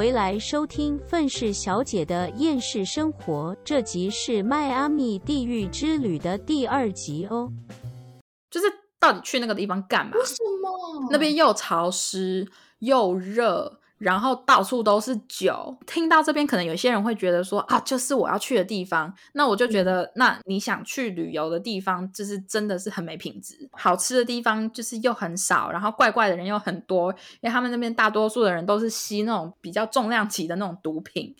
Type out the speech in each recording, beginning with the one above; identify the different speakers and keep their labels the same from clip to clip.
Speaker 1: 回来收听愤世小姐的厌世生活，这集是迈阿密地狱之旅的第二集哦。
Speaker 2: 就是到底去那个地方干嘛？
Speaker 3: 为什么？
Speaker 2: 那边又潮湿又热，然后到处都是酒。听到这边，可能有些人会觉得说啊，就是我要去的地方。那我就觉得，那你想去旅游的地方，就是真的是很没品质。好吃的地方就是又很少，然后怪怪的人又很多，因为他们那边大多数的人都是吸那种比较重量级的那种毒品，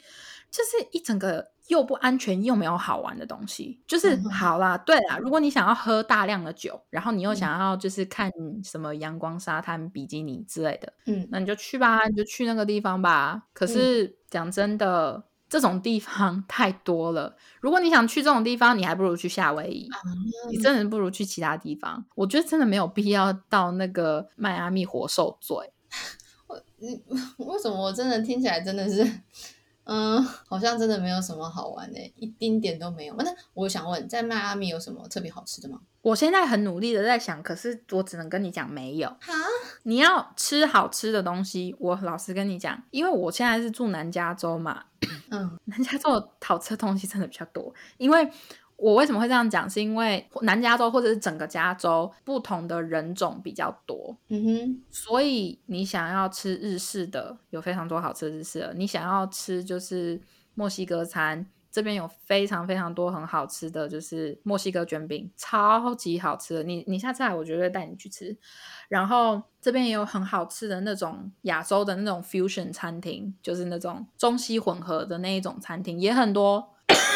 Speaker 2: 就是一整个。又不安全又没有好玩的东西，就是好啦。对啦，如果你想要喝大量的酒，然后你又想要就是看什么阳光沙滩、比基尼之类的，
Speaker 3: 嗯，
Speaker 2: 那你就去吧，你就去那个地方吧。可是讲真的，这种地方 太多了。如果你想去这种地方，你还不如去夏威夷，你真的不如去其他地方。我觉得真的没有必要到那个迈阿密活受罪。
Speaker 3: 我你 为什么我真的听起来真的是？嗯，好像真的没有什么好玩的，一丁点都没有。那我想问，在迈阿密有什么特别好吃的吗？
Speaker 2: 我现在很努力的在想，可是我只能跟你讲没有。
Speaker 3: 哈，
Speaker 2: 你要吃好吃的东西，我老实跟你讲，因为我现在是住南加州嘛，
Speaker 3: 嗯，
Speaker 2: 南加州好吃的东西真的比较多，因为。我为什么会这样讲？是因为南加州或者是整个加州不同的人种比较多，
Speaker 3: 嗯哼，
Speaker 2: 所以你想要吃日式的，有非常多好吃的日式的；你想要吃就是墨西哥餐，这边有非常非常多很好吃的，就是墨西哥卷饼，超级好吃的。你你下次来，我绝对带你去吃。然后这边也有很好吃的那种亚洲的那种 fusion 餐厅，就是那种中西混合的那一种餐厅也很多。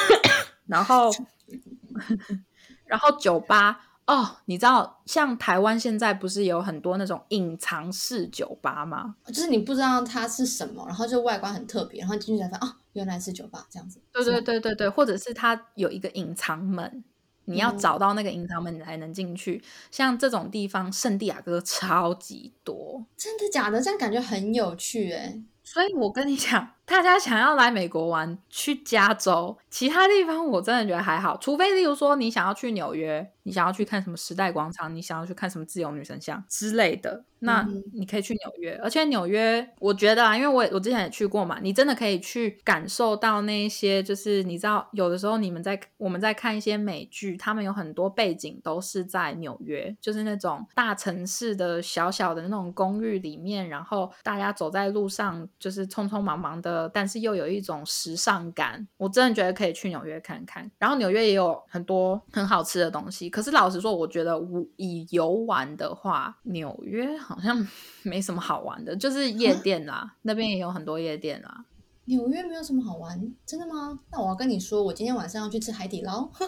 Speaker 2: 然后。然后酒吧哦，你知道像台湾现在不是有很多那种隐藏式酒吧吗？
Speaker 3: 就是你不知道它是什么，然后就外观很特别，然后进去才发现哦，原来是酒吧这样子。
Speaker 2: 对对对对对，或者是它有一个隐藏门，你要找到那个隐藏门你才能进去。像这种地方，圣地亚哥超级多，
Speaker 3: 真的假的？这样感觉很有趣哎。
Speaker 2: 所以我跟你讲。大家想要来美国玩，去加州，其他地方我真的觉得还好，除非例如说你想要去纽约，你想要去看什么时代广场，你想要去看什么自由女神像之类的，那你可以去纽约。而且纽约，我觉得啊，因为我我之前也去过嘛，你真的可以去感受到那些，就是你知道，有的时候你们在我们在看一些美剧，他们有很多背景都是在纽约，就是那种大城市的小小的那种公寓里面，然后大家走在路上就是匆匆忙忙的。呃，但是又有一种时尚感，我真的觉得可以去纽约看看。然后纽约也有很多很好吃的东西。可是老实说，我觉得以游玩的话，纽约好像 没什么好玩的，就是夜店啦，那边也有很多夜店啦。
Speaker 3: 纽约没有什么好玩，真的吗？那我要跟你说，我今天晚上要去吃海底捞。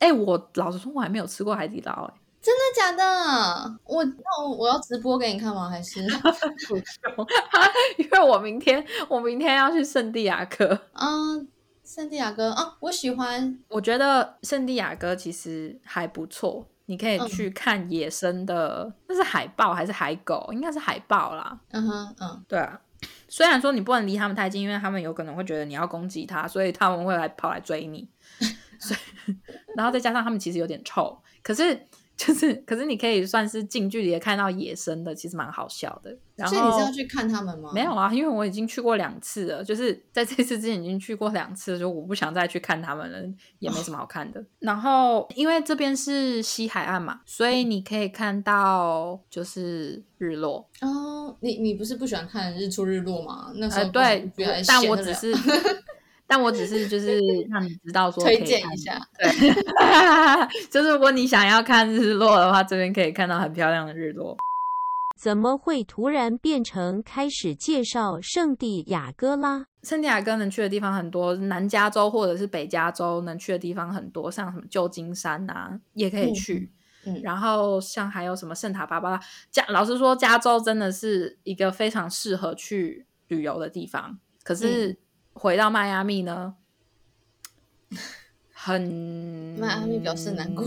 Speaker 2: 哎，我老实说，我还没有吃过海底捞，哎。
Speaker 3: 真的假的？我那我我要直播给你看吗？还是
Speaker 2: 不用？因为我明天我明天要去圣地亚哥。
Speaker 3: 嗯，圣地亚哥啊，我喜欢。
Speaker 2: 我觉得圣地亚哥其实还不错，你可以去看野生的，那是海豹还是海狗？应该是海豹啦。
Speaker 3: 嗯哼，嗯，
Speaker 2: 对啊。虽然说你不能离他们太近，因为他们有可能会觉得你要攻击他，所以他们会来跑来追你。所以，然后再加上他们其实有点臭，可是。就是，可是你可以算是近距离的看到野生的，其实蛮好笑的。然后
Speaker 3: 所以你是要去看他们吗？
Speaker 2: 没有啊，因为我已经去过两次了，就是在这次之前已经去过两次，就我不想再去看他们了，也没什么好看的。然后因为这边是西海岸嘛，所以你可以看到就是日落。
Speaker 3: 哦，你你不是不喜欢看日出日落吗？那时候
Speaker 2: 对，但我只是。但我只是就是 让你知道说
Speaker 3: 推荐一下，
Speaker 2: 对，就是如果你想要看日落的话，这边可以看到很漂亮的日落。
Speaker 1: 怎么会突然变成开始介绍圣地亚哥啦？
Speaker 2: 圣地亚哥能去的地方很多，南加州或者是北加州能去的地方很多，像什么旧金山啊，也可以去。
Speaker 3: 嗯，
Speaker 2: 然后像还有什么圣塔芭芭拉，加老实说，加州真的是一个非常适合去旅游的地方。可是。回到迈阿密呢，很
Speaker 3: 迈阿密表示难过。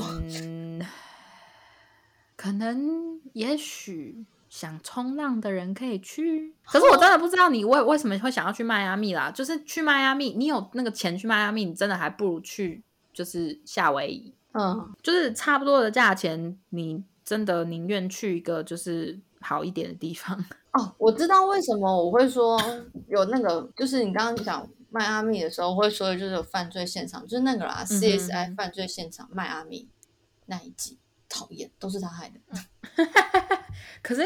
Speaker 2: 可能也许想冲浪的人可以去，可是我真的不知道你为为什么会想要去迈阿密啦。就是去迈阿密，你有那个钱去迈阿密，你真的还不如去就是夏威夷。
Speaker 3: 嗯，
Speaker 2: 就是差不多的价钱，你。真的宁愿去一个就是好一点的地方。
Speaker 3: 哦，我知道为什么我会说有那个，就是你刚刚讲迈阿密的时候会说，就是有犯罪现场，就是那个啦，CSI 犯罪现场迈阿密那一集，讨厌，都是他害的。
Speaker 2: 可是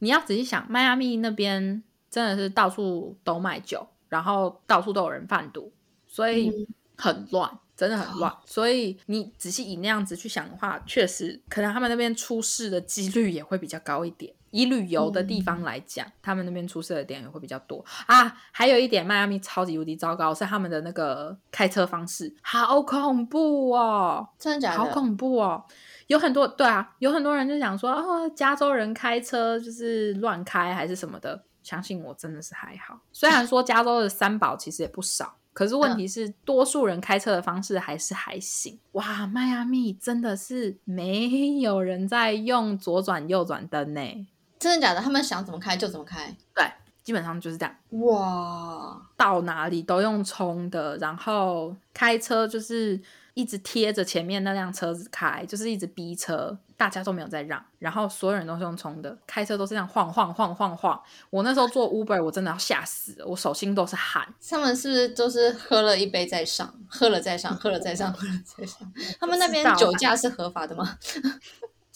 Speaker 2: 你要仔细想，迈阿密那边真的是到处都卖酒，然后到处都有人贩毒，所以很乱，真的很乱。所以你仔细以那样子去想的话，确实可能他们那边出事的几率也会比较高一点。以旅游的地方来讲，他们那边出事的点也会比较多啊。还有一点，迈阿密超级无敌糟糕，是他们的那个开车方式，好恐怖哦！
Speaker 3: 真的假的？
Speaker 2: 好恐怖哦！有很多对啊，有很多人就想说，哦，加州人开车就是乱开还是什么的。相信我，真的是还好。虽然说加州的三宝其实也不少，可是问题是，多数人开车的方式还是还行。哇，迈阿密真的是没有人在用左转右转灯呢。
Speaker 3: 真的假的？他们想怎么开就怎么开，
Speaker 2: 对，基本上就是这样。
Speaker 3: 哇，
Speaker 2: 到哪里都用冲的，然后开车就是一直贴着前面那辆车子开，就是一直逼车，大家都没有在让，然后所有人都是用冲的，开车都是这样晃晃晃晃晃。我那时候做 Uber，我真的要吓死了，我手心都是汗。
Speaker 3: 他们是不是都是喝了一杯再上，喝了再上，喝了再上，喝了再上？他们那边酒驾是合法的吗？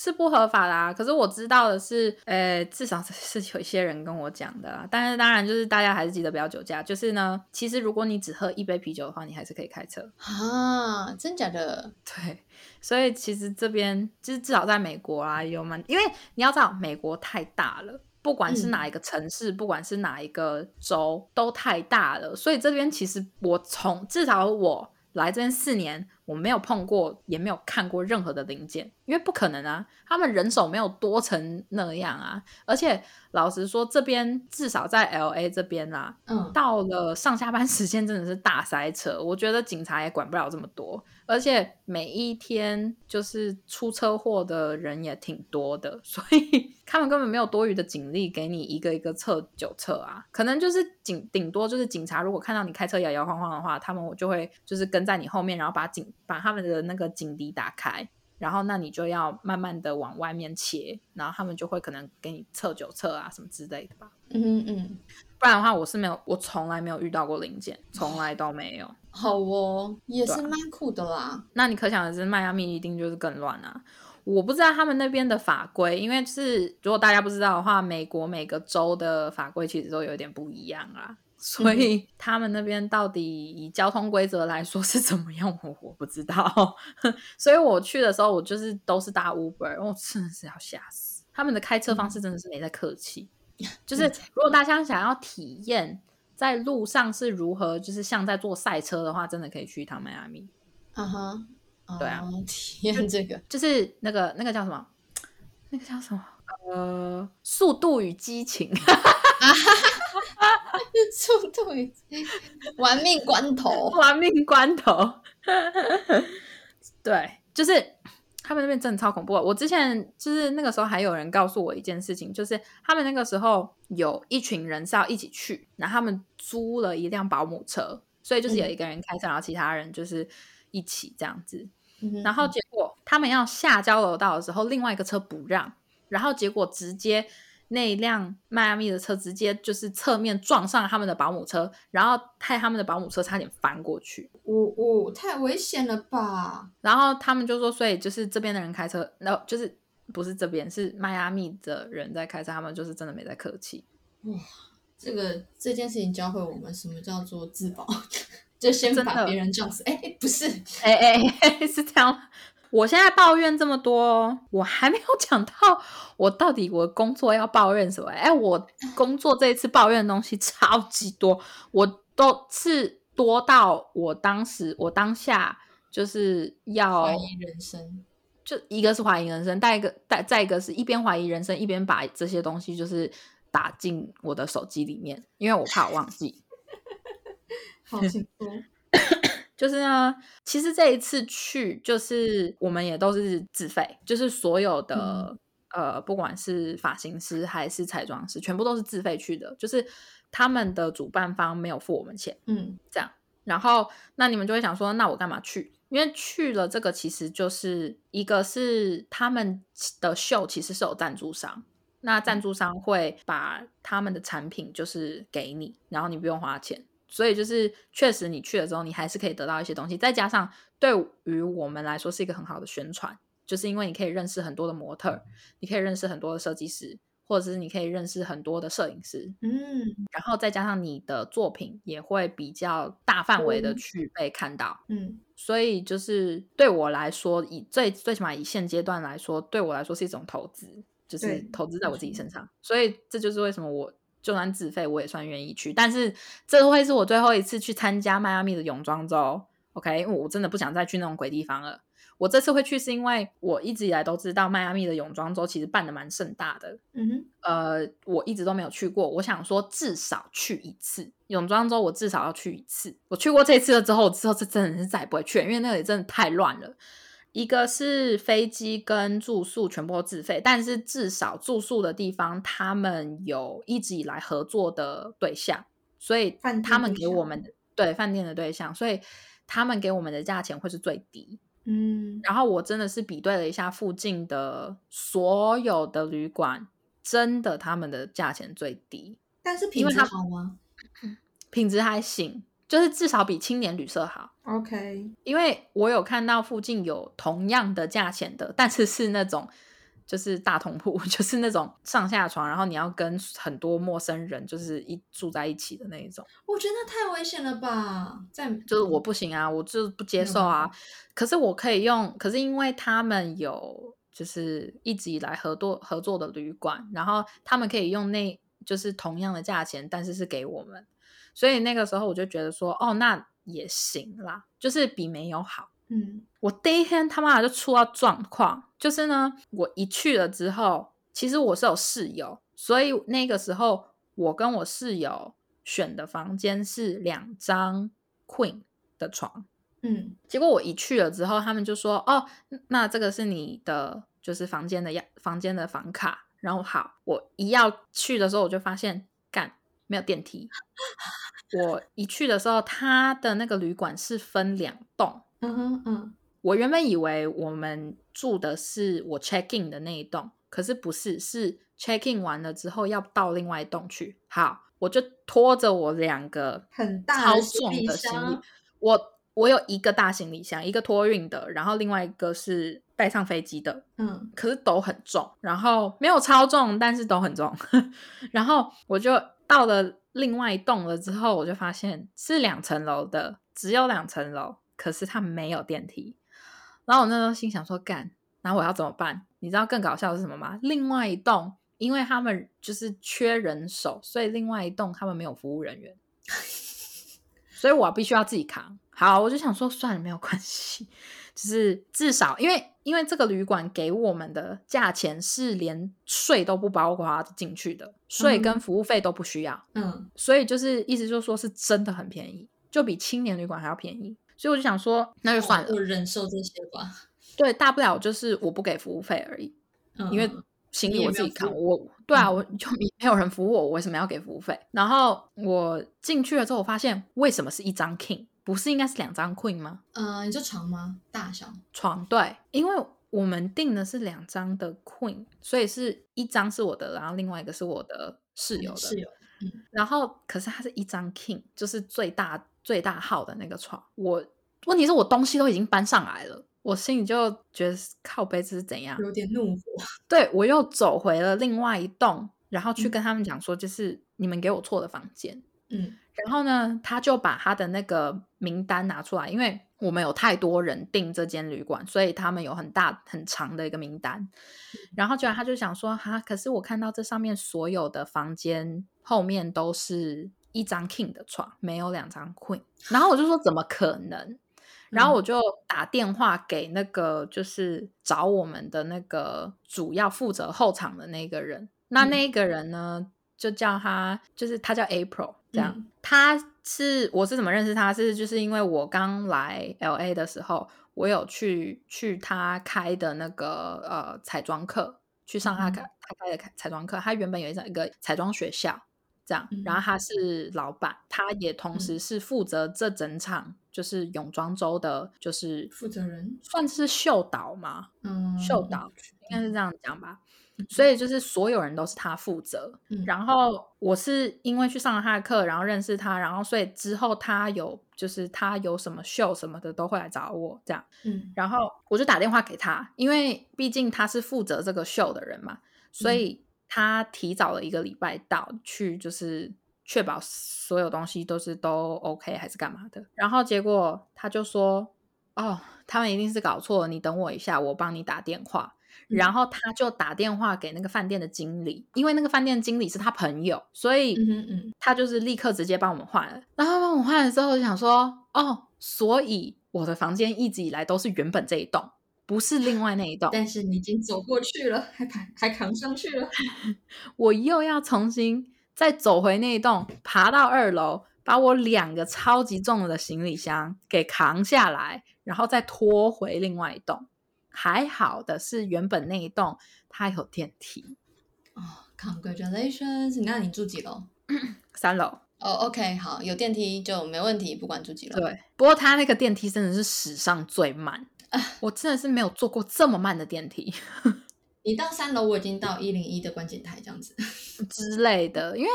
Speaker 2: 是不合法啦，可是我知道的是，呃，至少是 有一些人跟我讲的啦。但是当然就是大家还是记得不要酒驾。就是呢，其实如果你只喝一杯啤酒的话，你还是可以开车
Speaker 3: 啊，真假的？
Speaker 2: 对，所以其实这边就是至少在美国啊，有蛮，因为你要知道美国太大了，不管是哪一个城市，不管是哪一个州，都太大了。所以这边其实我从至少我来这边四年。我没有碰过，也没有看过任何的零件，因为不可能啊，他们人手没有多成那样啊。而且老实说，这边至少在 L A 这边啦，
Speaker 3: 嗯，
Speaker 2: 到了上下班时间真的是大塞车，我觉得警察也管不了这么多。而且每一天就是出车祸的人也挺多的，所以他们根本没有多余的警力给你一个一个测酒测啊。可能就是警顶多就是警察如果看到你开车摇摇晃晃的话，他们就会就是跟在你后面，然后把警把他们的那个警笛打开，然后那你就要慢慢的往外面切，然后他们就会可能给你测酒测啊什么之类的吧。
Speaker 3: 嗯嗯。
Speaker 2: 不然的话，我是没有，我从来没有遇到过零件，从来都没有。
Speaker 3: 好哦，也是蛮酷的啦。
Speaker 2: 那你可想而知，迈阿密一定就是更乱啊！我不知道他们那边的法规，因为是如果大家不知道的话，美国每个州的法规其实都有点不一样啊。所以他们那边到底以交通规则来说是怎么样，我我不知道。所以我去的时候，我就是都是搭 Uber，我真的是要吓死。他们的开车方式真的是没在客气。就是如果大家想要体验在路上是如何，就是像在坐赛车的话，真的可以去一趟迈阿密。
Speaker 3: 啊哈，
Speaker 2: 对啊，
Speaker 3: 体验这个
Speaker 2: 就是那个那个叫什么？那个叫什么？呃，速度与激情。
Speaker 3: 速度与玩命关头，
Speaker 2: 玩命关头。对，就是。他们那边真的超恐怖。我之前就是那个时候还有人告诉我一件事情，就是他们那个时候有一群人是要一起去，然后他们租了一辆保姆车，所以就是有一个人开车，然后其他人就是一起这样子。然后结果他们要下交流道的时候，另外一个车不让，然后结果直接。那辆迈阿密的车直接就是侧面撞上他们的保姆车，然后害他们的保姆车差点翻过去。
Speaker 3: 哦哦，太危险了吧！
Speaker 2: 然后他们就说，所以就是这边的人开车，那就是不是这边是迈阿密的人在开车，他们就是真的没在客气。
Speaker 3: 哇，这个这件事情教会我们什么叫做自保，就先把别人撞死。哎，不是，
Speaker 2: 哎哎，是这样。我现在抱怨这么多，我还没有讲到我到底我工作要抱怨什么？哎，我工作这一次抱怨的东西超级多，我都是多到我当时我当下就是要
Speaker 3: 怀疑人生，
Speaker 2: 就一个是怀疑人生，再一个再再一个是一边怀疑人生，一边把这些东西就是打进我的手机里面，因为我怕我忘记。
Speaker 3: 好幸福。
Speaker 2: 就是呢，其实这一次去，就是我们也都是自费，就是所有的呃，不管是发型师还是彩妆师，全部都是自费去的。就是他们的主办方没有付我们钱，
Speaker 3: 嗯，
Speaker 2: 这样。然后那你们就会想说，那我干嘛去？因为去了这个其实就是一个是他们的秀其实是有赞助商，那赞助商会把他们的产品就是给你，然后你不用花钱。所以就是确实你去了之后，你还是可以得到一些东西，再加上对于我们来说是一个很好的宣传，就是因为你可以认识很多的模特，你可以认识很多的设计师，或者是你可以认识很多的摄影师，
Speaker 3: 嗯，
Speaker 2: 然后再加上你的作品也会比较大范围的
Speaker 3: 嗯
Speaker 2: 去被看到。
Speaker 3: 嗯。
Speaker 2: 所以就是对我来说，以最最起码以现阶段来说，对我来说是一种投资，就是投资在我自己身上。所以这就是为什么我就算自费，我也算愿意去。但是这会是我最后一次去参加迈阿密的泳装周，OK？因为我真的不想再去那种鬼地方了。我这次会去是因为我一直以来都知道迈阿密的泳装周其实办的蛮盛大的，
Speaker 3: 嗯哼，
Speaker 2: 呃，我一直都没有去过，我想说至少去一次泳装周，我至少要去一次。我去过这次了之后，之后是真的是再也不会去了，因为那里真的太乱了。一个是飞机跟住宿全部都自费，但是至少住宿的地方他们有一直以来合作的对象，所以
Speaker 3: 饭
Speaker 2: 他们给我们的对饭店的对象，所以他们给我们的价钱会是最低。
Speaker 3: 嗯，
Speaker 2: 然后我真的是比对了一下附近的所有的旅馆，真的他们的价钱最低，
Speaker 3: 但是品质好吗
Speaker 2: 品质还行，就是至少比青年旅社好。
Speaker 3: ？OK，
Speaker 2: 因为我有看到附近有同样的价钱的，但是是那种就是大通铺，就是那种上下床，然后你要跟很多陌生人就是一住在一起的那一种。
Speaker 3: 我觉得太危险了吧，在
Speaker 2: 就是我不行啊，我就是不接受啊。可是我可以用，可是因为他们有就是一直以来合作合作的旅馆，然后他们可以用那就是同样的价钱，但是是给我们，所以那个时候我就觉得说，哦，那也行啦，就是比没有好。
Speaker 3: 嗯
Speaker 2: 我第一天他妈的就出到状况，就是呢，我一去了之后，其实我是有室友，所以那个时候我跟我室友选的房间是两张 queen 的床。
Speaker 3: 嗯
Speaker 2: 结果我一去了之后，他们就说：“哦，那这个是你的就是房间的样房间的房卡。”然后好，我一要去的时候，我就发现干没有电梯。我一去的时候，他的那个旅馆是分两栋。
Speaker 3: 嗯哼嗯
Speaker 2: 我原本以为我们住的是我 check in 的那一栋，可是不是，是 check in 完了之后要到另外一栋去。好，我就拖着我两个
Speaker 3: 很大
Speaker 2: 超重的行李
Speaker 3: 箱，
Speaker 2: 我我有一个大行李箱，一个托运的，然后另外一个是带上飞机的，
Speaker 3: 嗯
Speaker 2: 可是都很重，然后没有超重，但是都很重。然后我就到了另外一栋了之后，我就发现是两层楼的，只有两层楼，可是它没有电梯。然后我那时候心想说，干，然后我要怎么办？你知道更搞笑的是什么吗？另外一栋，因为他们就是缺人手，所以另外一栋他们没有服务人员，所以我必须要自己扛。好，我就想说，算了，没有关系，就是至少因为因为这个旅馆给我们的价钱是连税都不包括进去的，税跟
Speaker 3: 嗯
Speaker 2: 服务费都不需要，
Speaker 3: 嗯
Speaker 2: 所以就是意思就是说是真的很便宜，就比青年旅馆还要便宜。所以我就想说，那就算了，
Speaker 3: 我忍受这些吧，
Speaker 2: 对，大不了就是我不给服务费而已，
Speaker 3: 嗯
Speaker 2: 因为行李我自己扛。我对啊，
Speaker 3: 嗯
Speaker 2: 我就没有人服务我，我为什么要给服务费？然后我进去了之后，我发现为什么是一张 king，不是应该是两张 queen 吗？
Speaker 3: 呃，你说床吗？大小？
Speaker 2: 床对，因为我们订的是两张的 queen，所以是一张是我的，然后另外一个是我的室友的。
Speaker 3: 室友，
Speaker 2: 然后可是它是一张 king，就是最大最大号的那个床。我问题是我东西都已经搬上来了，我心里就觉得靠背这是怎样？
Speaker 3: 有点怒火，
Speaker 2: 对我又走回了另外一栋，然后去
Speaker 3: 嗯
Speaker 2: 跟他们讲说，就是你们给我错的房间。
Speaker 3: 嗯
Speaker 2: 然后呢，他就把他的那个名单拿出来，因为我们有太多人订这间旅馆，所以他们有很大很长的一个名单。然后居然他就想说，哈，可是我看到这上面所有的房间后面都是一张 king 的床，没有两张 queen。然后我就说，怎么可能？然后我就打电话给那个就是找我们的那个主要负责后场的那个人。那
Speaker 3: 嗯
Speaker 2: 那个人呢，就叫他，就是他叫 April，这样。
Speaker 3: 嗯
Speaker 2: 他是我是怎么认识他？是就是因为我刚来 L A 的时候，我有去去他开的那个呃彩妆课，去上他
Speaker 3: 嗯
Speaker 2: 开他开的彩妆课。他原本有一张一个彩妆学校这样，然后他是老板，他也同时是负责这整场就是泳装周的，就是
Speaker 3: 负责人，
Speaker 2: 算是秀导嘛，
Speaker 3: 嗯，
Speaker 2: 秀导应该是这样讲吧。所以就是所有人都是他负责，
Speaker 3: 嗯
Speaker 2: 然后我是因为去上了他的课，然后认识他，然后所以之后他有就是他有什么秀什么的都会来找我这样，
Speaker 3: 嗯
Speaker 2: 然后我就打电话给他，因为毕竟他是负责这个秀的人嘛，所以他提早了一个礼拜到去，就是确保所有东西都是都 OK 还是干嘛的。然后结果他就说：“哦，他们一定是搞错了，你等我一下，我帮你打电话。”然后他就打电话给那个饭店的经理，因为那个饭店经理是他朋友，所以
Speaker 3: 嗯哼嗯，
Speaker 2: 他就是立刻直接帮我们换了。然后帮我们换了之后，想说，哦，所以我的房间一直以来都是原本这一栋，不是另外那一栋。
Speaker 3: 但是你已经走过去了，还爬还扛上去了，
Speaker 2: 我又要重新再走回那一栋，爬到二楼，把我两个超级重的行李箱给扛下来，然后再拖回另外一栋。还好的是，原本那一栋它有电梯，
Speaker 3: 哦，Congratulations！那你住几楼？
Speaker 2: 三楼。
Speaker 3: 哦，OK，好，有电梯就没问题，不管住几楼。
Speaker 2: 对，不过它那个电梯真的是史上最慢，我真的是没有坐过这么慢的电梯
Speaker 3: 你到三楼，我已经到一零一的观景台这样子。
Speaker 2: 之类的，因为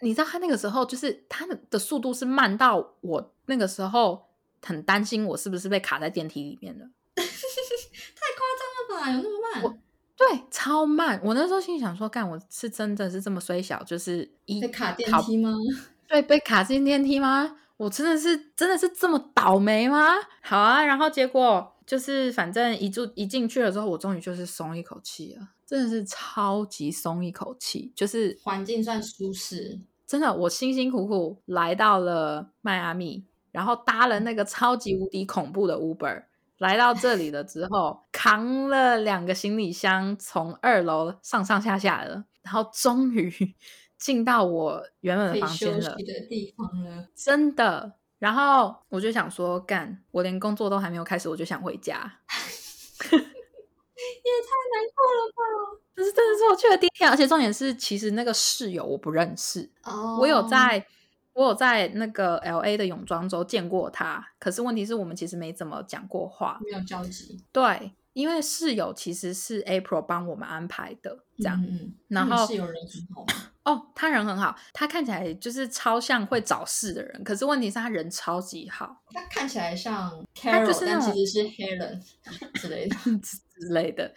Speaker 2: 你知道他那个时候就是他的的速度是慢到我那个时候很担心我是不是被卡在电梯里面了。
Speaker 3: 太夸张了吧？有那么慢？
Speaker 2: 我对，超慢。我那时候心想说，干，我是真的是这么衰小，就是一
Speaker 3: 被卡电
Speaker 2: 考
Speaker 3: 梯吗？
Speaker 2: 对，被卡进电梯吗？我真的是真的是这么倒霉吗？好啊，然后结果就是反正一住一进去了之后，我终于就是松一口气了，真的是超级松一口气，就是
Speaker 3: 环境算舒适，
Speaker 2: 真的，我辛辛苦苦来到了迈阿密，然后搭了那个超级无敌恐怖的 Uber。来到这里了之后，扛了两个行李箱，从二楼上上下下的，然后终于 进到我原本的房间了。
Speaker 3: 的地方了。
Speaker 2: 真的。然后我就想说，干，我连工作都还没有开始，我就想回家。
Speaker 3: 也太难过了吧！
Speaker 2: 这是真的是我去的第一天，而且重点是，其实那个室友我不认识，
Speaker 3: 哦
Speaker 2: 我有在，我有在那个 L A 的泳装周见过他，可是问题是我们其实没怎么讲过话。
Speaker 3: 没有交集，
Speaker 2: 对，因为室友其实是 April 帮我们安排的，这样。
Speaker 3: 嗯嗯，
Speaker 2: 然后
Speaker 3: 那你是有人很好吗？
Speaker 2: 哦，他人很好，他看起来就是超像会找事的人，可是问题是他人超级好。
Speaker 3: 他看起来像
Speaker 2: 他
Speaker 3: Carol，
Speaker 2: 就是
Speaker 3: 但其实是 Helen 之类的。
Speaker 2: 之类的。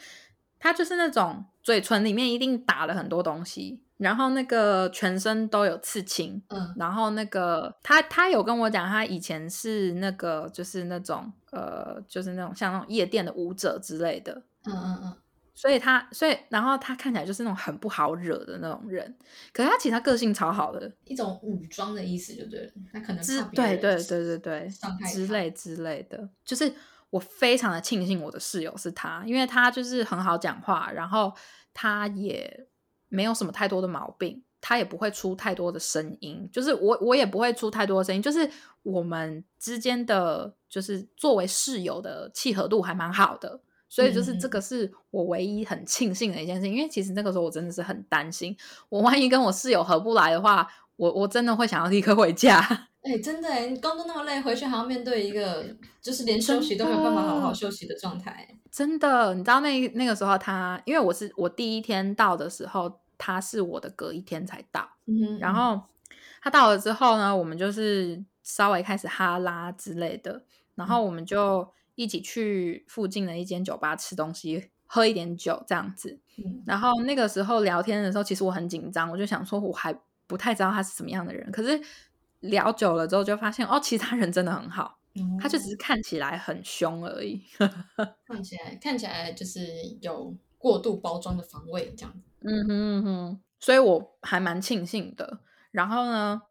Speaker 2: 他就是那种嘴唇里面一定打了很多东西，然后那个全身都有刺青，
Speaker 3: 嗯。
Speaker 2: 然后那个他他有跟我讲，他以前是那个就是那种呃就是那种像那种夜店的舞者之类的，
Speaker 3: 嗯嗯嗯，
Speaker 2: 所以他所以然后他看起来就是那种很不好惹的那种人，可是他其实他个性超好的，
Speaker 3: 一种武装的意思就对了。他可能
Speaker 2: 之
Speaker 3: 怕别人
Speaker 2: 对对对对对之类之类的，就是我非常的庆幸我的室友是他，因为他就是很好讲话，然后他也没有什么太多的毛病，他也不会出太多的声音，就是我我也不会出太多的声音，就是我们之间的就是作为室友的契合度还蛮好的。所以就是这个是我唯一很庆幸的一件事情，因为其实那个时候我真的是很担心，我万一跟我室友合不来的话，我我真的会想要立刻回家。
Speaker 3: 哎、真的哎，你工作那么累，回去还要面对一个就是连休息都没有办法好好休息的状态。
Speaker 2: 真的，你知道那那个时候他，因为我是我第一天到的时候，他是我的隔一天才到，
Speaker 3: 嗯，
Speaker 2: 然后他到了之后呢，我们就是稍微开始哈拉之类的，然后我们就一起去附近的一间酒吧吃东西，喝一点酒这样子。
Speaker 3: 嗯
Speaker 2: 然后那个时候聊天的时候，其实我很紧张，我就想说我还不太知道他是什么样的人，可是聊久了之后就发现，哦，其实他人真的很好，
Speaker 3: 嗯
Speaker 2: 他就只是看起来很凶而已。
Speaker 3: 看起来看起来就是有过度包装的防卫这样子。
Speaker 2: 嗯哼嗯哼，所以我还蛮庆幸的。然后呢，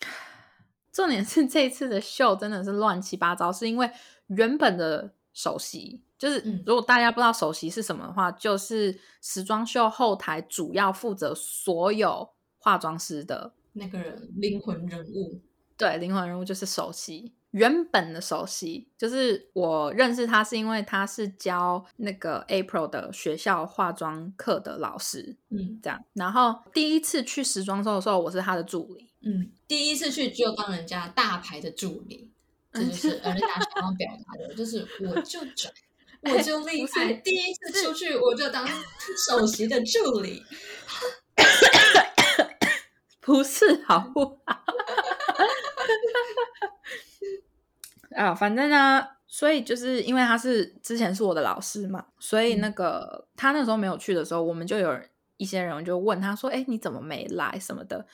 Speaker 2: 重点是这一次的秀真的是乱七八糟，是因为原本的首席，就是
Speaker 3: 嗯
Speaker 2: 如果大家不知道首席是什么的话，就是时装秀后台主要负责所有化妆师的，
Speaker 3: 那个人灵魂人物，
Speaker 2: 对，灵魂人物就是首席。原本的首席就是我认识他，是因为他是教那个 April 的学校化妆课的老师，
Speaker 3: 嗯
Speaker 2: 这样。然后第一次去时装周的时候，我是他的助理。
Speaker 3: 嗯，第一次去就当人家大牌的助理，这就是人家想要表达的，就是我就拽，我就厉害。第一次出去我就当首席的助理，
Speaker 2: 不是好不好？啊，反正呢，所以就是因为他是之前是我的老师嘛，所以那个、他那时候没有去的时候，我们就有人一些人就问他说：“哎，你怎么没来什么的？”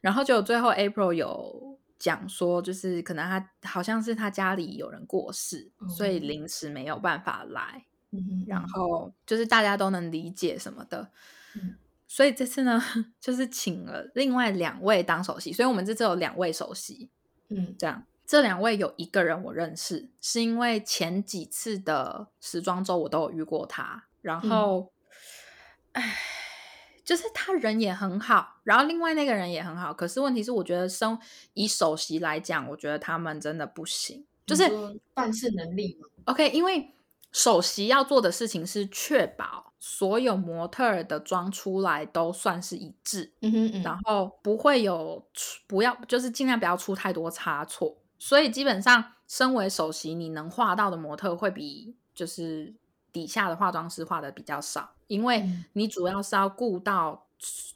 Speaker 2: 然后就最后 April 有讲说，就是可能他好像是他家里有人过世，所以
Speaker 3: 嗯
Speaker 2: 临时没有办法来。
Speaker 3: 嗯哼
Speaker 2: 然后就是大家都能理解什么的。
Speaker 3: 嗯
Speaker 2: 所以这次呢，就是请了另外两位当首席，所以我们这次有两位首席，
Speaker 3: 嗯
Speaker 2: 这样。这两位有一个人我认识，是因为前几次的时装周我都有遇过他，然后，唉、就是他人也很好，然后另外那个人也很好，可是问题是，我觉得生以首席来讲，我觉得他们真的不行，就是
Speaker 3: 办事能力嘛
Speaker 2: ，OK，因为首席要做的事情是确保所有模特儿的妆出来都算是一致，
Speaker 3: 嗯哼嗯，
Speaker 2: 然后不会有出不要就是尽量不要出太多差错。所以基本上，身为首席，你能画到的模特会比就是底下的化妆师画的比较少，因为
Speaker 3: 嗯。
Speaker 2: 你主要是要顾到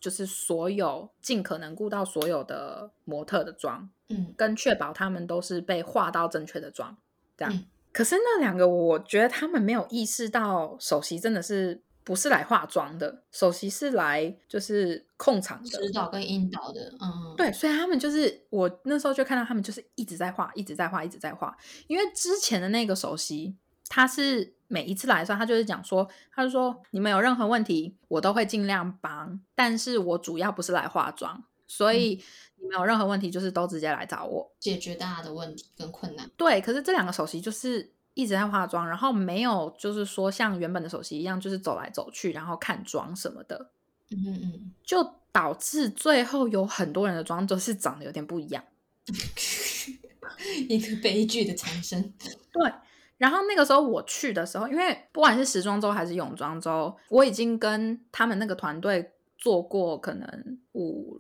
Speaker 2: 就是所有尽可能顾到所有的模特的妆，
Speaker 3: 嗯。
Speaker 2: 跟确保他们都是被画到正确的妆，这样。
Speaker 3: 嗯。
Speaker 2: 可是那两个，我觉得他们没有意识到首席真的是不是来化妆的，首席是来就是控场的，
Speaker 3: 指导跟引导的，嗯，
Speaker 2: 对，所以他们就是我那时候就看到他们就是一直在画，一直在画，一直在画。因为之前的那个首席，他是每一次来的时候，他就是讲说，他就说你们有任何问题，我都会尽量帮，但是我主要不是来化妆，所以你们有任何问题，就是都直接来找我。
Speaker 3: 解决大家的问题跟困难，
Speaker 2: 对，可是这两个首席就是一直在化妆，然后没有就是说像原本的首席一样，就是走来走去，然后看妆什么的，
Speaker 3: 嗯哼嗯，
Speaker 2: 就导致最后有很多人的妆都是长得有点不一样。
Speaker 3: 一个悲剧的产生，
Speaker 2: 对，然后那个时候我去的时候，因为不管是时装周还是泳装周，我已经跟他们那个团队做过可能五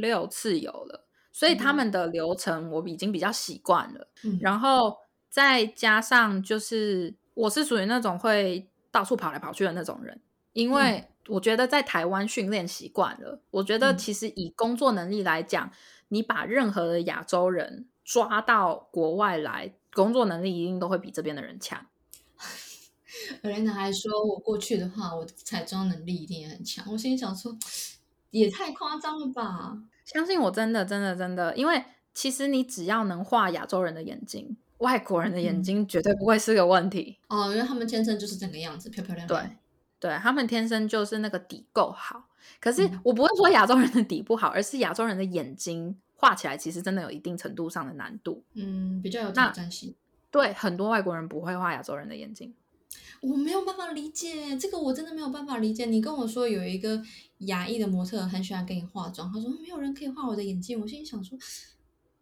Speaker 2: 六次有了，所以他
Speaker 3: 嗯
Speaker 2: 们的流程我已经比较习惯了。
Speaker 3: 嗯
Speaker 2: 然后再加上就是我是属于那种会到处跑来跑去的那种人，因为我觉得在台湾训练习惯了，我觉得
Speaker 3: 嗯
Speaker 2: 其实以工作能力来讲，你把任何的亚洲人抓到国外来，工作能力一定都会比这边的人强。
Speaker 3: 尔莲娜还说，我过去的话，我彩妆能力一定也很强。我心里想说，也太夸张了吧？
Speaker 2: 相信我，真的，真的，真的，因为其实你只要能画亚洲人的眼睛，外国人的眼
Speaker 3: 嗯
Speaker 2: 睛绝对不会是个问题。
Speaker 3: 哦，因为他们天生就是这个样子，漂漂亮亮。
Speaker 2: 对，对他们天生就是那个底够好。可是
Speaker 3: 嗯
Speaker 2: 我不会说亚洲人的底不好，而是亚洲人的眼睛画起来其实真的有一定程度上的难度。
Speaker 3: 嗯，比较有挑战性。
Speaker 2: 对，很多外国人不会画亚洲人的眼睛。
Speaker 3: 我没有办法理解这个，我真的没有办法理解。你跟我说有一个亚裔的模特很喜欢给你化妆，他说没有人可以画我的眼睛。我心里想说，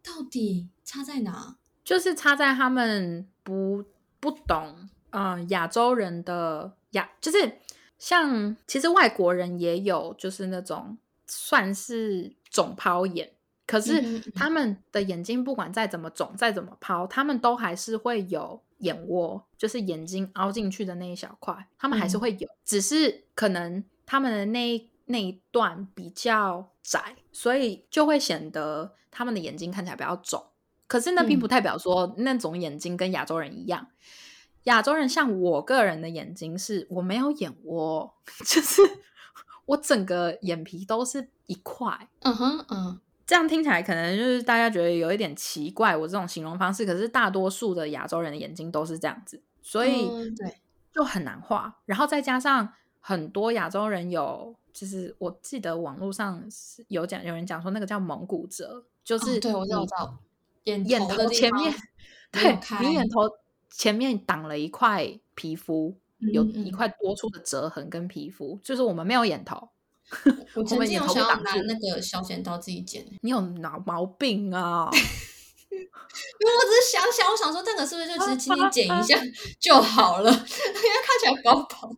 Speaker 3: 到底差在哪？
Speaker 2: 就是差在他们不不懂，嗯、亚洲人的亚，就是像其实外国人也有，就是那种算是肿泡眼，可是他们的眼睛不管再怎么肿，再怎么泡，他们都还是会有眼窝，就是眼睛凹进去的那一小块，他们还是
Speaker 3: 嗯
Speaker 2: 会有，只是可能他们的那一那一段比较窄，所以就会显得他们的眼睛看起来比较肿。可是那并不
Speaker 3: 嗯
Speaker 2: 代表说那种眼睛跟亚洲人一样。亚洲人像我个人的眼睛是，我没有眼窝，就是我整个眼皮都是一块。
Speaker 3: 嗯哼嗯，
Speaker 2: 这样听起来可能就是大家觉得有一点奇怪，我这种形容方式。可是大多数的亚洲人的眼睛都是这样子，所以
Speaker 3: 嗯对，
Speaker 2: 就很难画。然后再加上很多亚洲人有，就是我记得网络上是有讲，有人讲说那个叫蒙古褶，就是、
Speaker 3: 哦对我知道，眼
Speaker 2: 眼
Speaker 3: 头
Speaker 2: 前面，对你眼头前面挡了一块皮肤，有一块多出的折痕跟皮肤，就是我们没有眼头，
Speaker 3: 我 曾经有想要拿那个小剪刀自己剪欸，
Speaker 2: 你有脑毛病啊！
Speaker 3: 因为我只是想想，我想说这个是不是就只是轻轻剪一下就好了，因为看起来薄薄。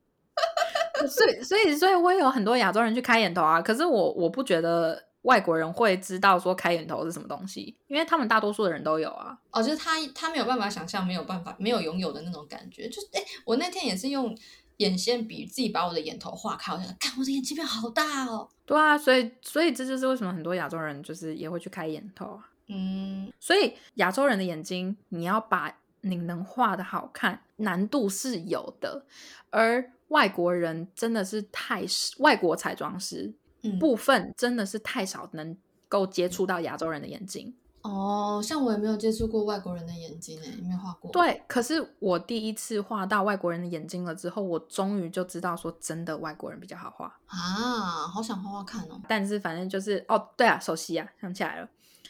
Speaker 2: 所以，所以，所以我也有很多亚洲人去开眼头啊。可是我我不觉得外国人会知道说开眼头是什么东西，因为他们大多数的人都有啊。
Speaker 3: 哦，就是他他没有办法想象，没有办法没有拥有的那种感觉。就是哎，我那天也是用眼线笔自己把我的眼头画开，我想看我的眼睛变好大哦。
Speaker 2: 对啊，所以，所以这就是为什么很多亚洲人就是也会去开眼头啊。
Speaker 3: 嗯，
Speaker 2: 所以亚洲人的眼睛，你要把你能画的好看，难度是有的。而外国人真的是太外国彩妆师
Speaker 3: 嗯
Speaker 2: 部分真的是太少能够接触到亚洲人的眼睛。
Speaker 3: 哦，像我也没有接触过外国人的眼睛诶，没有画过。，
Speaker 2: 对，可是我第一次画到外国人的眼睛了之后，我终于就知道说真的外国人比较好画。
Speaker 3: 啊，好想画画看哦。
Speaker 2: 但是反正就是哦，对啊，首席啊，想起来了，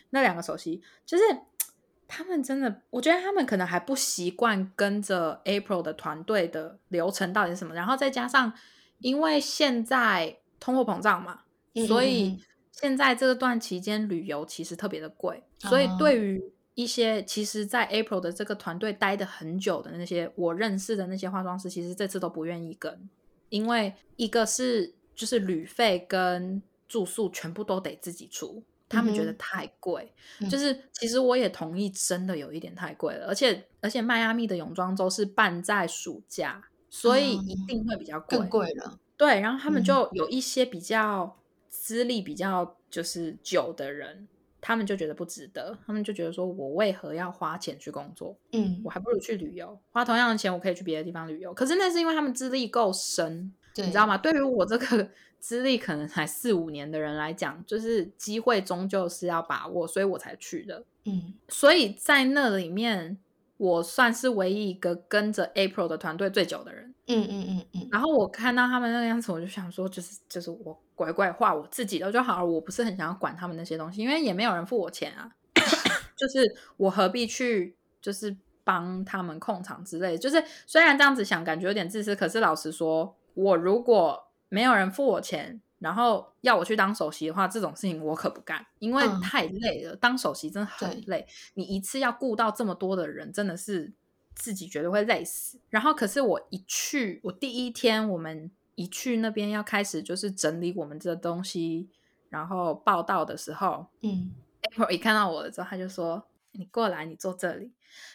Speaker 2: 那两个首席就是 他们真的，我觉得他们可能还不习惯跟着 April 的团队的流程到底是什么，然后再加上因为现在通货膨胀嘛，
Speaker 3: 嗯
Speaker 2: 所以现在这段期间旅游其实特别的贵，所以
Speaker 3: 哦
Speaker 2: 对于一些其实，在 April 的这个团队待的很久的那些我认识的那些化妆师，其实这次都不愿意跟，因为一个是就是旅费跟住宿全部都得自己出，他们觉得太贵。
Speaker 3: 嗯
Speaker 2: 就是其实我也同意，真的有一点太贵了，而且而且迈阿密的泳装周是办在暑假，所以一
Speaker 3: 嗯
Speaker 2: 定会比较贵。
Speaker 3: 更贵了。
Speaker 2: 对，然后他们
Speaker 3: 嗯
Speaker 2: 就有一些比较资历比较就是久的人，他们就觉得不值得，他们就觉得说我为何要花钱去工作？
Speaker 3: 嗯
Speaker 2: 我，还不如去旅游，花同样的钱我可以去别的地方旅游。可是那是因为他们资历够深，
Speaker 3: 对，
Speaker 2: 你知道吗？对于我这个资历可能才四五年的人来讲，就是机会终究是要把握，所以我才去的。
Speaker 3: 嗯
Speaker 2: 所以在那里面，我算是唯一一个跟着 April 的团队最久的人。
Speaker 3: 嗯嗯嗯嗯，
Speaker 2: 然后我看到他们那个样子，我就想说，就是就是我乖乖画我自己的就好了，我不是很想要管他们那些东西，因为也没有人付我钱啊，就是我何必去就是帮他们控场之类的。就是虽然这样子想，感觉有点自私，可是老实说，我如果没有人付我钱，然后要我去当首席的话，这种事情我可不干，因为
Speaker 3: 嗯
Speaker 2: 太累了。当首席真的很累，你一次要顾到这么多的人，真的是自己绝对会累死。然后，可是我一去，我第一天我们一去那边要开始就是整理我们这东西，然后报道的时候
Speaker 3: 嗯
Speaker 2: ，April 一看到我了之后，他就说：“你过来，你坐这里。”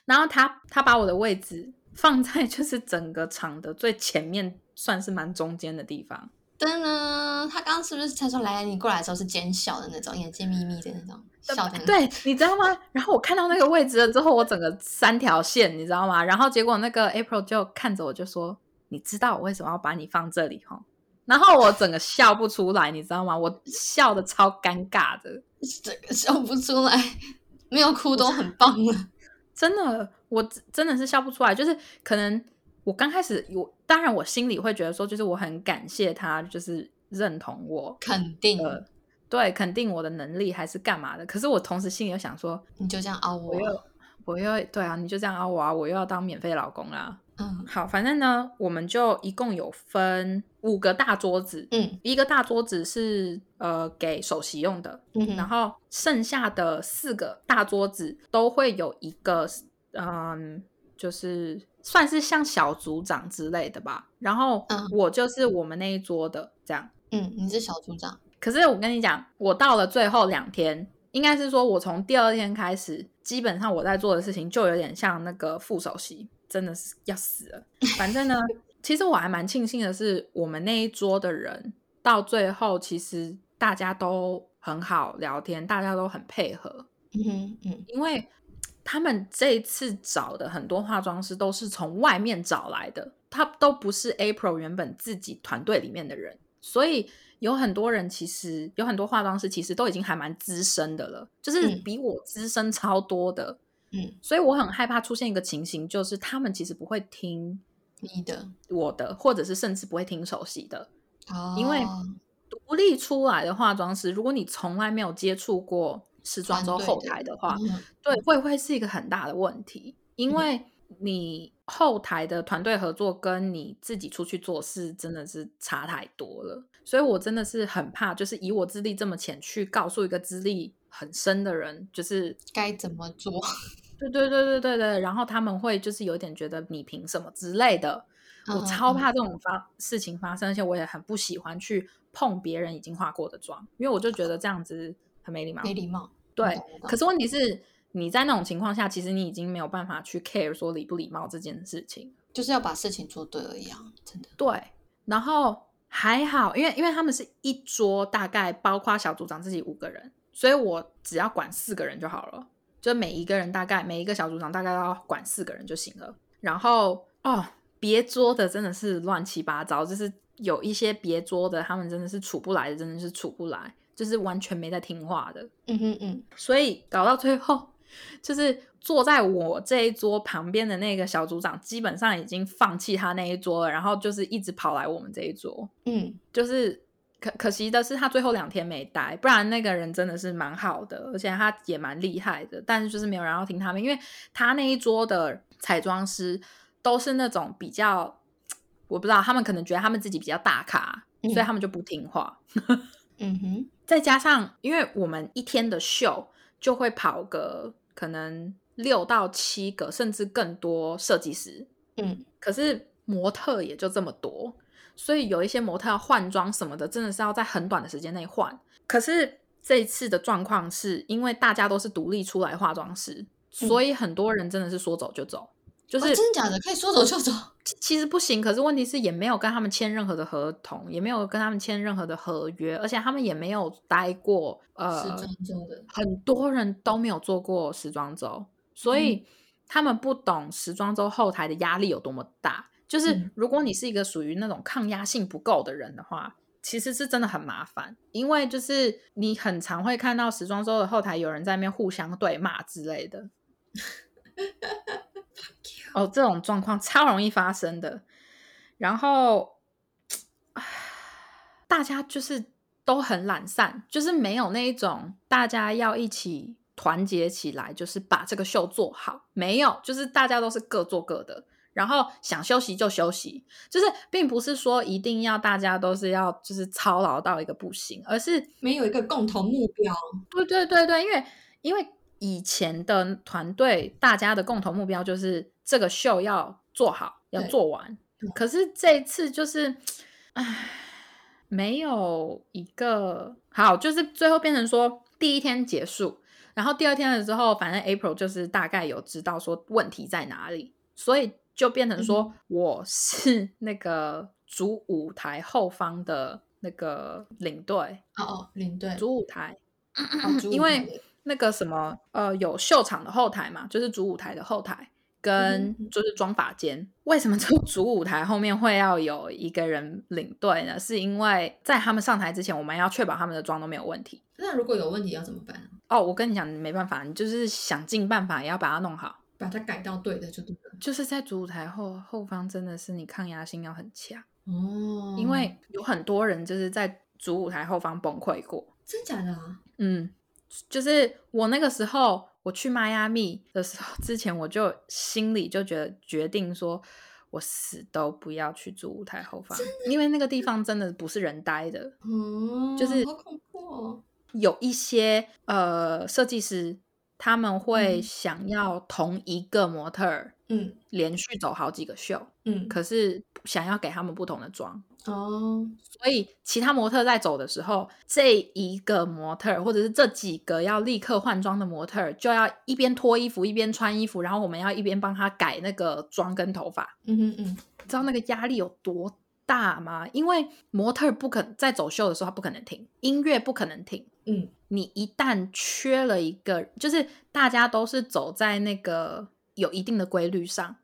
Speaker 2: 然后他他把我的位置放在就是整个场的最前面，算是蛮中间的地方。
Speaker 3: 噔噔，他刚刚是不是他说来你过来的时候是奸笑的那种，眼睛眯眯的那种笑的？，
Speaker 2: 对，你知道吗？然后我看到那个位置了之后，我整个三条线，你知道吗？然后结果那个 April 就看着我就说：“你知道我为什么要把你放这里哈？”然后我整个笑不出来，你知道吗？我笑的超尴尬的，
Speaker 3: 整个笑不出来，没有哭都很棒了。
Speaker 2: 真的，我真真的是笑不出来。就是可能我刚开始，我当然我心里会觉得说，就是我很感谢他，就是认同我，
Speaker 3: 肯定，
Speaker 2: 呃，对，肯定我的能力还是干嘛的。可是我同时心里又想说，
Speaker 3: 你就这样凹我
Speaker 2: 我。又我又对啊，你就这样凹我啊，我又要当免费老公啦。
Speaker 3: 嗯
Speaker 2: 好，反正呢，我们就一共有分五个大桌子，
Speaker 3: 嗯
Speaker 2: 一个大桌子是呃给首席用的，
Speaker 3: 嗯，
Speaker 2: 然后剩下的四个大桌子都会有一个嗯，就是算是像小组长之类的吧。然后
Speaker 3: 嗯
Speaker 2: 我就是我们那一桌的这样。
Speaker 3: 嗯，你是小组长。
Speaker 2: 可是我跟你讲，我到了最后两天，应该是说我从第二天开始，基本上我在做的事情就有点像那个副首席，真的是要死了。反正呢，其实我还蛮庆幸的是，我们那一桌的人到最后，其实大家都很好聊天，大家都很配合，
Speaker 3: 嗯哼嗯
Speaker 2: 因为他们这一次找的很多化妆师都是从外面找来的，他都不是 April 原本自己团队里面的人，所以有很多人其实有很多化妆师其实都已经还蛮资深的了，就是
Speaker 3: 嗯。
Speaker 2: 比我资深超多的，
Speaker 3: 嗯，
Speaker 2: 所以我很害怕出现一个情形，就是他们其实不会听
Speaker 3: 你的。
Speaker 2: 我的，或者是甚至不会听首席的，
Speaker 3: 哦，
Speaker 2: 因为。独立出来的化妆师，如果你从来没有接触过时装周后台的话，
Speaker 3: 嗯
Speaker 2: 对，会会是一个很大的问题，因为你后台的团队合作跟你自己出去做事真的是差太多了，所以我真的是很怕，就是以我资历这么浅去告诉一个资历很深的人，就是
Speaker 3: 该怎么做？
Speaker 2: 对对对对对对，然后他们会就是有点觉得你凭什么之类的，我超怕这种发事情发生，而且我也很不喜欢去碰别人已经化过的妆，因为我就觉得这样子很没礼貌。
Speaker 3: 没礼貌。
Speaker 2: 对，可是问题是。你在那种情况下，其实你已经没有办法去 care 说礼不礼貌这件事情，
Speaker 3: 就是要把事情做对而已啊，真的。
Speaker 2: 对，然后还好，因为因为他们是一桌，大概包括小组长自己五个人，所以我只要管四个人就好了，就每一个人大概每一个小组长大概要管四个人就行了。然后哦，别桌的真的是乱七八糟，就是有一些别桌的，他们真的是处不来的，真的是处不来，就是完全没在听话的。
Speaker 3: 嗯哼嗯，
Speaker 2: 所以搞到最后。就是坐在我这一桌旁边的那个小组长，基本上已经放弃他那一桌了，然后就是一直跑来我们这一桌。
Speaker 3: 嗯，
Speaker 2: 就是可可惜的是，他最后两天没待，不然那个人真的是蛮好的，而且他也蛮厉害的。但是就是没有人要听他们，因为他那一桌的彩妆师都是那种比较，我不知道他们可能觉得他们自己比较大咖，所以他们就不听话。
Speaker 3: 嗯哼，
Speaker 2: 再加上因为我们一天的秀就会跑个。可能六到七个，甚至更多设计师，
Speaker 3: 嗯，
Speaker 2: 可是模特也就这么多，所以有一些模特要换装什么的，真的是要在很短的时间内换。可是这一次的状况是因为大家都是独立出来化妆师，所以很多人真的是说走就走。就是
Speaker 3: 真的假的，可以说走就走。
Speaker 2: 其实不行，可是问题是也没有跟他们签任何的合同，也没有跟他们签任何的合约，而且他们也没有待过呃
Speaker 3: 时装周的。
Speaker 2: 很多人都没有做过时装周，所以他们不懂时装周后台的压力有多么大。就是如果你是一个属于那种抗压性不够的人的话，其实是真的很麻烦，因为就是你很常会看到时装周的后台有人在那边互相对骂之类的。哦，这种状况超容易发生的。然后，大家就是都很懒散，就是没有那一种大家要一起团结起来，就是把这个秀做好。没有，就是大家都是各做各的，然后想休息就休息。就是并不是说一定要大家都是要就是操劳到一个不行，而是
Speaker 3: 没有一个共同目标。
Speaker 2: 对对对对，因为因为以前的团队大家的共同目标就是。这个秀要做好，要做完。可是这一次就是，唉，没有一个好，就是最后变成说第一天结束，然后第二天的时候，反正 April 就是大概有知道说问题在哪里，所以就变成说我是那个主舞台后方的那个领队
Speaker 3: 哦哦，领队
Speaker 2: 主舞台，因为那个什么呃，有秀场的后台嘛，就是主舞台的后台。跟就是妆发间，为什么这个主舞台后面会要有一个人领队呢？是因为在他们上台之前，我们要确保他们的妆都没有问题。
Speaker 3: 那如果有问题要怎么办？
Speaker 2: 哦，我跟你讲，没办法，你就是想尽办法也要把它弄好，
Speaker 3: 把它改到对的就对了。
Speaker 2: 就是在主舞台后后方，真的是你抗压性要很强
Speaker 3: 哦，
Speaker 2: 因为有很多人就是在主舞台后方崩溃过。
Speaker 3: 真假的啊？
Speaker 2: 嗯，就是我那个时候。我去迈阿密的时候，之前我就心里就觉得决定说，我死都不要去住舞台后方，因为那个地方真的不是人待的，
Speaker 3: 嗯，
Speaker 2: 就是
Speaker 3: 好恐怖哦。
Speaker 2: 有一些呃设计师，他们会想要同一个模特儿，
Speaker 3: 嗯，
Speaker 2: 连续走好几个秀，
Speaker 3: 嗯，
Speaker 2: 可是想要给他们不同的妆。
Speaker 3: 哦，
Speaker 2: 所以其他模特在走的时候，这一个模特或者是这几个要立刻换装的模特，就要一边脱衣服一边穿衣服，然后我们要一边帮他改那个妆跟头发。
Speaker 3: 嗯嗯嗯，
Speaker 2: 知道那个压力有多大吗？因为模特不可在走秀的时候他不可能停，音乐不可能停。
Speaker 3: 嗯，
Speaker 2: 你一旦缺了一个，就是大家都是走在那个有一定的规律上。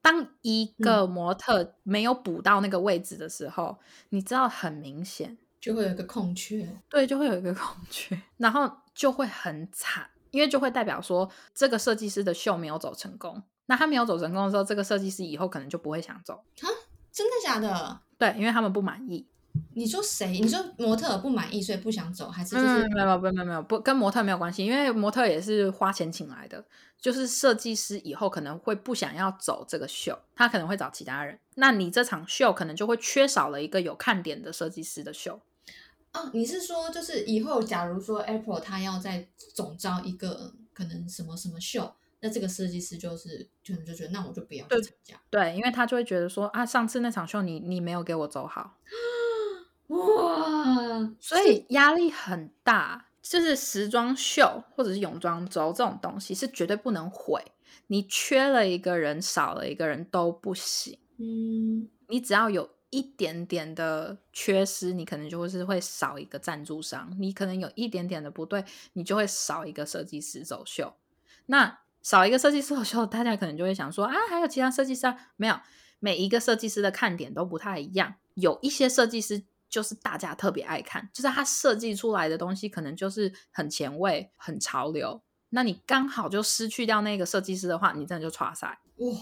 Speaker 2: 当一个模特没有补到那个位置的时候，你知道很明显
Speaker 3: 就会有一个空缺，
Speaker 2: 对，就会有一个空缺，然后就会很惨，因为就会代表说这个设计师的秀没有走成功。那他没有走成功的时候，这个设计师以后可能就不会想走
Speaker 3: 啊？真的假的？
Speaker 2: 对，因为他们不满意。
Speaker 3: 你说谁？你说模特不满意，所以不想走，还是就是
Speaker 2: 嗯，没有没有没有没有不跟模特没有关系，因为模特也是花钱请来的，就是设计师以后可能会不想要走这个秀，他可能会找其他人，那你这场秀可能就会缺少了一个有看点的设计师的秀。
Speaker 3: 哦，你是说就是以后假如说 Apple 他要再总招一个可能什么什么秀，那这个设计师就是可能就觉得那我就不要去参加。
Speaker 2: 对，因为他就会觉得说啊，上次那场秀你你没有给我走好，
Speaker 3: 哇，
Speaker 2: 所以压力很大。就是时装秀或者是泳装周这种东西是绝对不能毁，你缺了一个人，少了一个人都不行。
Speaker 3: 嗯，
Speaker 2: 你只要有一点点的缺失，你可能就会是会少一个赞助商，你可能有一点点的不对，你就会少一个设计师走秀。那少一个设计师走秀，大家可能就会想说啊，还有其他设计师啊？没有，每一个设计师的看点都不太一样，有一些设计师。就是大家特别爱看，就是他设计出来的东西可能就是很前卫、很潮流。那你刚好就失去掉那个设计师的话，你真的就差赛。
Speaker 3: 哇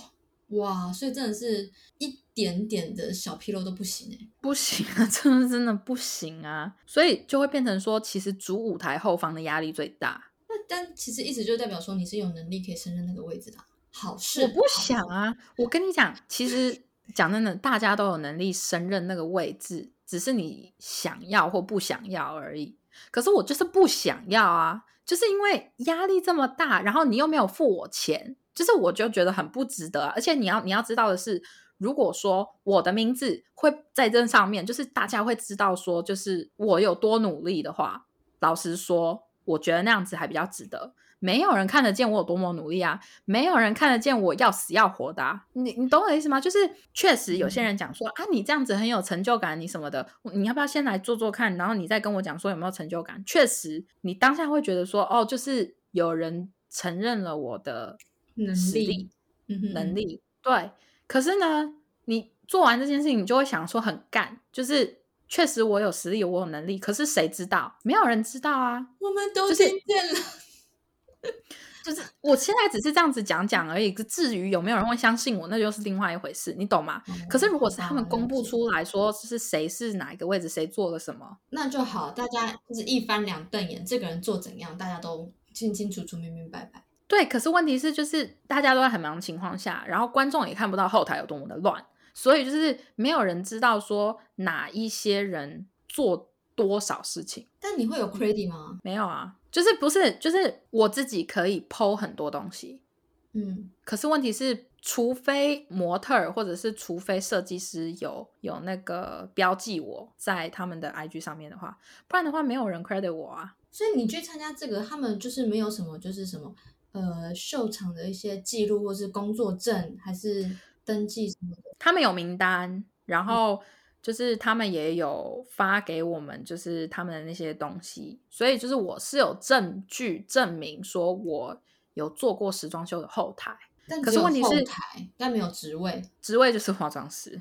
Speaker 3: 哇，所以真的是一点点的小纰漏都不行哎。
Speaker 2: 不行啊，真的真的不行啊，所以就会变成说，其实主舞台后方的压力最大。
Speaker 3: 那但其实意思就代表说你是有能力可以胜任那个位置的，好事。
Speaker 2: 我不想啊，我跟你讲，其实讲真的，大家都有能力胜任那个位置，只是你想要或不想要而已。可是我就是不想要啊，就是因为压力这么大，然后你又没有付我钱，就是我就觉得很不值得。而且你要你要知道的是，如果说我的名字会在这上面，就是大家会知道说，就是我有多努力的话，老实说，我觉得那样子还比较值得。没有人看得见我有多么努力啊！没有人看得见我要死要活的、啊。你你懂我的意思吗？就是确实有些人讲说啊，你这样子很有成就感，你什么的，你要不要先来做做看？然后你再跟我讲说有没有成就感？确实，你当下会觉得说哦，就是有人承认了我的
Speaker 3: 能力
Speaker 2: 实力、能力。对，可是呢，你做完这件事情，你就会想说很干，就是确实我有实力，我有能力，可是谁知道？没有人知道啊。
Speaker 3: 我们都
Speaker 2: 就是
Speaker 3: 听见了。
Speaker 2: 就是我现在只是这样子讲讲而已，至于有没有人会相信我，那就是另外一回事，你懂吗？可是如果是他们公布出来说是谁是哪一个位置，谁做了什么，
Speaker 3: 那就好，大家就是一翻两瞪眼，这个人做怎样，大家都清清楚楚、明明白白。
Speaker 2: 对。可是问题是，就是大家都在很忙的情况下，然后观众也看不到后台有多么的乱，所以就是没有人知道说哪一些人做多少事情。
Speaker 3: 但你会有 credit 吗？
Speaker 2: 没有啊，就是不是就是我自己可以剖很多东西，
Speaker 3: 嗯，
Speaker 2: 可是问题是，除非模特儿或者是除非设计师有有那个标记我在他们的 IG 上面的话，不然的话没有人 credit 我啊。
Speaker 3: 所以你去参加这个，他们就是没有什么，就是什么呃秀场的一些记录，或是工作证，还是登记什么的。
Speaker 2: 他们有名单，然后就是他们也有发给我们，就是他们的那些东西，所以就是我是有证据证明说我有做过时装秀的后台，
Speaker 3: 但
Speaker 2: 可是问题是
Speaker 3: 后台，但没有职位。
Speaker 2: 职位就是化妆师。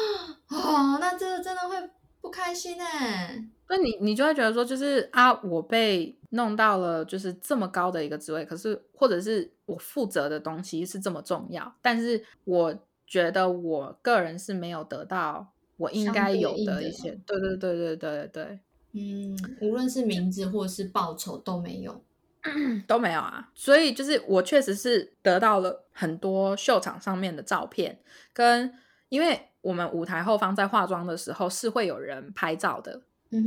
Speaker 3: 哦，那这个真的会不开心哎。
Speaker 2: 那你你就会觉得说，就是啊，我被弄到了就是这么高的一个职位，可是或者是我负责的东西是这么重要，但是我觉得我个人是没有得到我应该有
Speaker 3: 的
Speaker 2: 的一些，对对对对对对
Speaker 3: 嗯，无论是名字或是报酬都没有。
Speaker 2: 都没有啊。所以就是我确实是得到了很多秀场上面的照片，跟因为我们舞台后方在化妆的时候是会有人拍照的，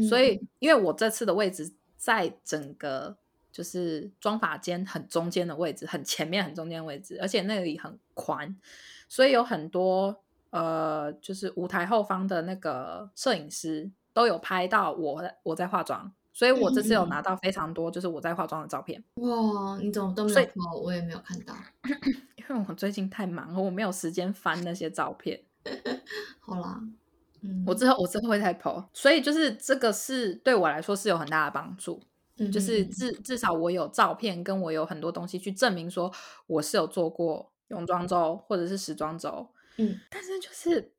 Speaker 2: 所以，因为我这次的位置在整个就是妆发间很中间的位置，很前面很中间的位置，而且那里很宽，所以有很多呃，就是舞台后方的那个摄影师都有拍到我我在化妆，所以我这次有拿到非常多就是我在化妆的照片。
Speaker 3: 哇，你怎么都没有抛？我也没有看到。
Speaker 2: 因为我最近太忙了，我没有时间翻那些照片。
Speaker 3: 好啦，嗯，
Speaker 2: 我之后我之后会再 po，所以就是这个是对我来说是有很大的帮助。
Speaker 3: 嗯
Speaker 2: 就是至至少我有照片，跟我有很多东西去证明说我是有做过泳装周或者是时装周。
Speaker 3: 嗯，
Speaker 2: 但是就是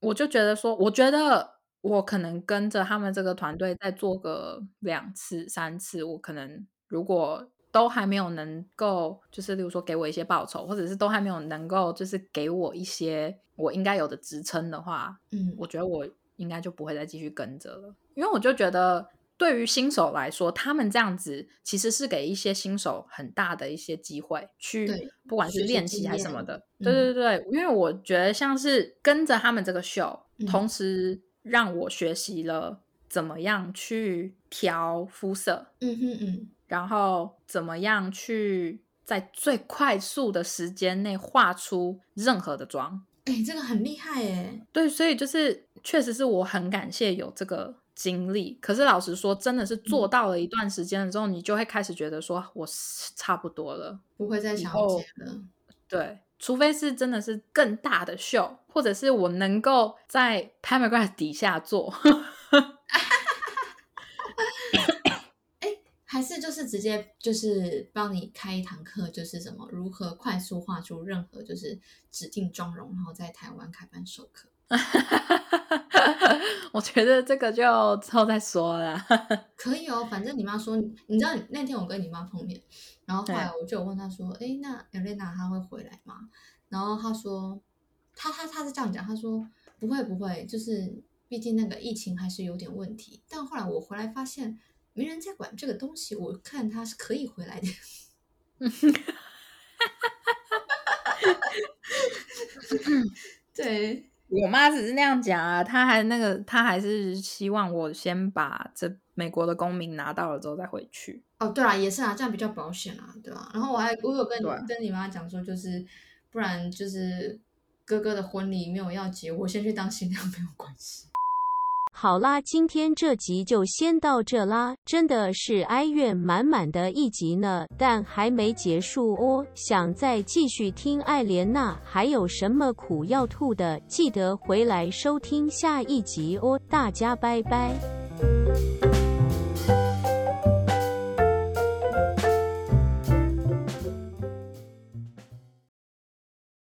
Speaker 2: 我就觉得说，我觉得我可能跟着他们这个团队再做个两次三次，我可能如果都还没有能够，就是例如说给我一些报酬，或者是都还没有能够就是给我一些我应该有的职称的话，
Speaker 3: 嗯，
Speaker 2: 我觉得我应该就不会再继续跟着了。因为我就觉得，对于新手来说，他们这样子其实是给一些新手很大的一些机会，去不管是练习还是什么的。
Speaker 3: 嗯
Speaker 2: 对对对，因为我觉得像是跟着他们这个秀，
Speaker 3: 嗯
Speaker 2: 同时让我学习了怎么样去调肤色，
Speaker 3: 嗯哼嗯，
Speaker 2: 然后怎么样去在最快速的时间内画出任何的妆。
Speaker 3: 哎、这个很厉害哎，
Speaker 2: 对，所以就是确实是我很感谢有这个经历。可是老实说，真的是做到了一段时间了之后，你就会开始觉得说，我差不多了。
Speaker 3: 不会再想要接了。
Speaker 2: 对，除非是真的是更大的秀，或者是我能够在 p a m a g r a s 底下做。
Speaker 3: 还是就是直接就是帮你开一堂课，就是什么如何快速画出任何就是指定妆容，然后在台湾开班授课。
Speaker 2: 我觉得这个就之后再说啦。
Speaker 3: 可以哦，反正你妈说，你知道那天我跟你妈碰面，然后后来我就问她说，诶，那 Elena 她会回来吗？然后她说，她她她是这样讲，她说不会不会，就是毕竟那个疫情还是有点问题。但后来我回来发现没人在管这个东西，我看她是可以回来的。对，
Speaker 2: 我妈只是那样讲啊，她还那个，她还是希望我先把这美国的公民拿到了之后再回去。
Speaker 3: 哦，对啊，也是啊，这样比较保险啊，对吧、然后我还我有跟你跟你妈讲说，就是不然就是哥哥的婚礼没有要结，我先去当新娘没有关系。
Speaker 1: 好啦，今天这集就先到这啦，真的是哀怨满满的一集呢，但还没结束哦。想再继续听爱莲娜还有什么苦要吐的，记得回来收听下一集哦。大家拜拜。